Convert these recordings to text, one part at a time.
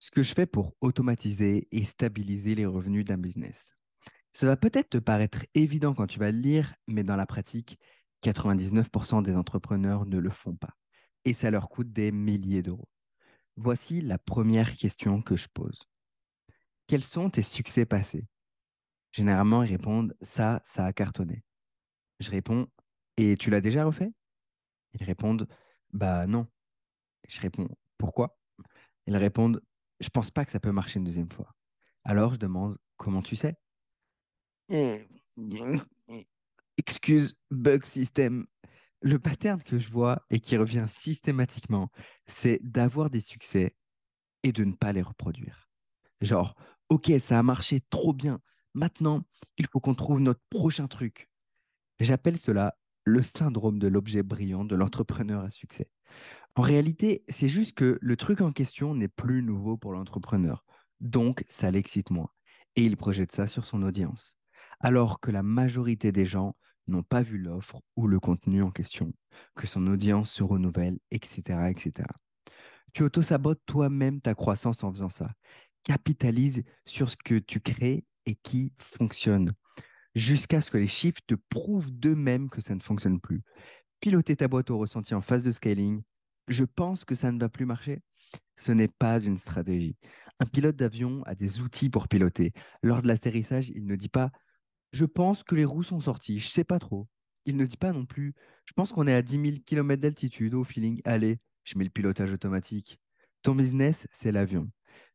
ce que je fais pour automatiser et stabiliser les revenus d'un business. Ça va peut-être te paraître évident quand tu vas le lire, mais dans la pratique, 99% des entrepreneurs ne le font pas. Et ça leur coûte des milliers d'euros. Voici la première question que je pose. Quels sont tes succès passés? Généralement, ils répondent ça, ça a cartonné. Je réponds et tu l'as déjà refait? Ils répondent bah non. Je réponds pourquoi? Ils répondent je pense pas que ça peut marcher une deuxième fois. Alors je demande comment tu sais? Excuse, bug system. Le pattern que je vois et qui revient systématiquement, c'est d'avoir des succès et de ne pas les reproduire. Genre, ok, ça a marché trop bien. Maintenant, il faut qu'on trouve notre prochain truc. J'appelle cela le syndrome de l'objet brillant de l'entrepreneur à succès. En réalité, c'est juste que le truc en question n'est plus nouveau pour l'entrepreneur. Donc, ça l'excite moins. Et il projette ça sur son audience. Alors que la majorité des gens n'ont pas vu l'offre ou le contenu en question, que son audience se renouvelle, etc. etc. Tu auto-sabotes toi-même ta croissance en faisant ça. Capitalise sur ce que tu crées et qui fonctionne, jusqu'à ce que les chiffres te prouvent d'eux-mêmes que ça ne fonctionne plus. Piloter ta boîte au ressenti en phase de scaling, je pense que ça ne va plus marcher. Ce n'est pas une stratégie. Un pilote d'avion a des outils pour piloter. Lors de l'atterrissage, il ne dit pas Je pense que les roues sont sorties, je sais pas trop. Il ne dit pas non plus Je pense qu'on est à 10 000 km d'altitude au feeling, allez, je mets le pilotage automatique. Ton business, c'est l'avion.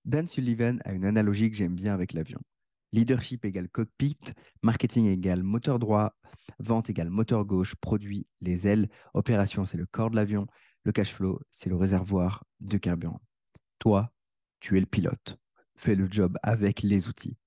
Dan Sullivan a une analogie que j'aime bien avec l'avion. Leadership égale cockpit, marketing égale moteur droit, vente égale moteur gauche, produit les ailes, opération c'est le corps de l'avion, le cash flow c'est le réservoir de carburant. Toi, tu es le pilote. Fais le job avec les outils.